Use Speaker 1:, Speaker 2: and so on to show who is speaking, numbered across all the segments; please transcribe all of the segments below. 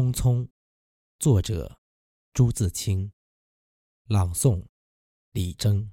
Speaker 1: 匆匆，作者朱自清，朗诵李征。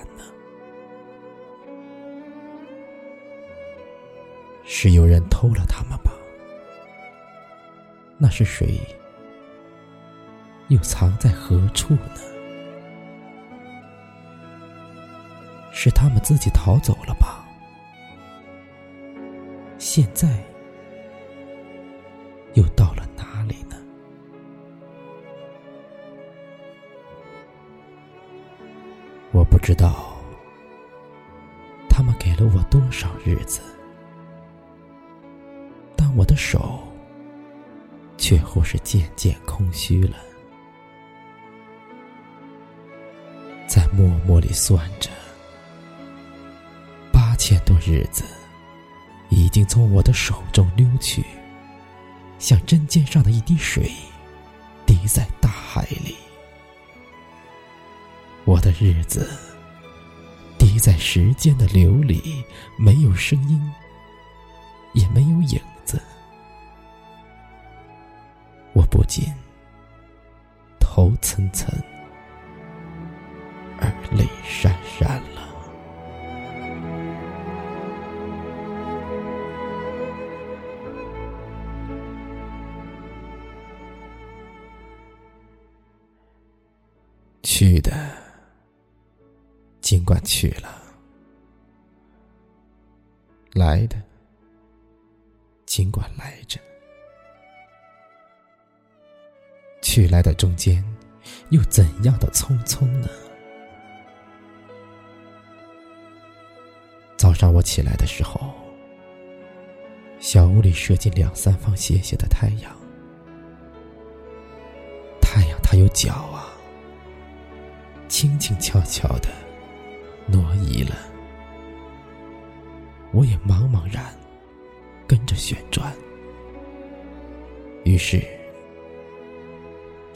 Speaker 1: 是有人偷了他们吧？那是谁？又藏在何处呢？是他们自己逃走了吧？现在又到了哪里呢？我不知道，他们给了我多少日子。手，却或是渐渐空虚了。在默默里算着，八千多日子，已经从我的手中溜去，像针尖上的一滴水，滴在大海里。我的日子，滴在时间的流里，没有声音，也没有影。不禁头涔涔，而泪潸潸了。去的，尽管去了；来的，尽管来着。去来的中间，又怎样的匆匆呢？早上我起来的时候，小屋里射进两三方斜斜的太阳。太阳它有脚啊，轻轻悄悄的挪移了，我也茫茫然跟着旋转。于是。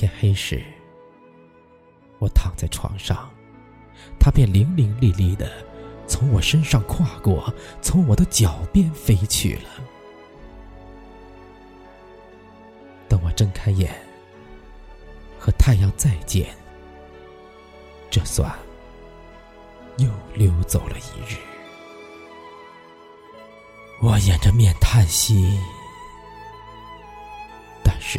Speaker 1: 天黑时，我躺在床上，他便伶伶俐俐的从我身上跨过，从我的脚边飞去了。等我睁开眼，和太阳再见，这算又溜走了一日。我掩着面叹息，但是。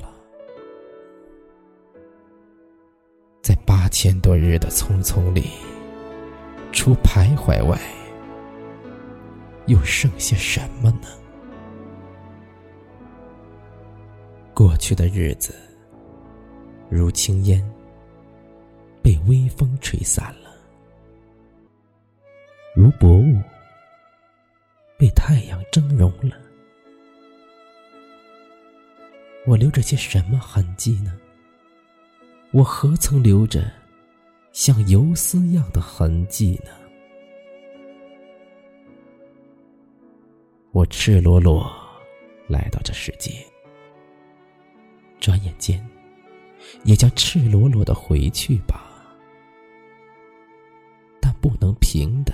Speaker 1: 千多日的匆匆里，除徘徊外，又剩下什么呢？过去的日子如轻烟，被微风吹散了；如薄雾，被太阳蒸融了。我留着些什么痕迹呢？我何曾留着像游丝样的痕迹呢？我赤裸裸来到这世界，转眼间也将赤裸裸的回去吧。但不能平的，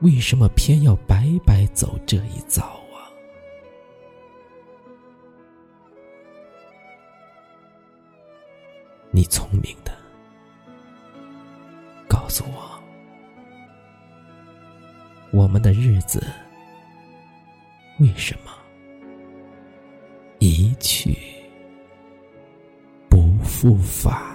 Speaker 1: 为什么偏要白白走这一遭啊？你聪明的，诉我，我们的日子为什么一去不复返？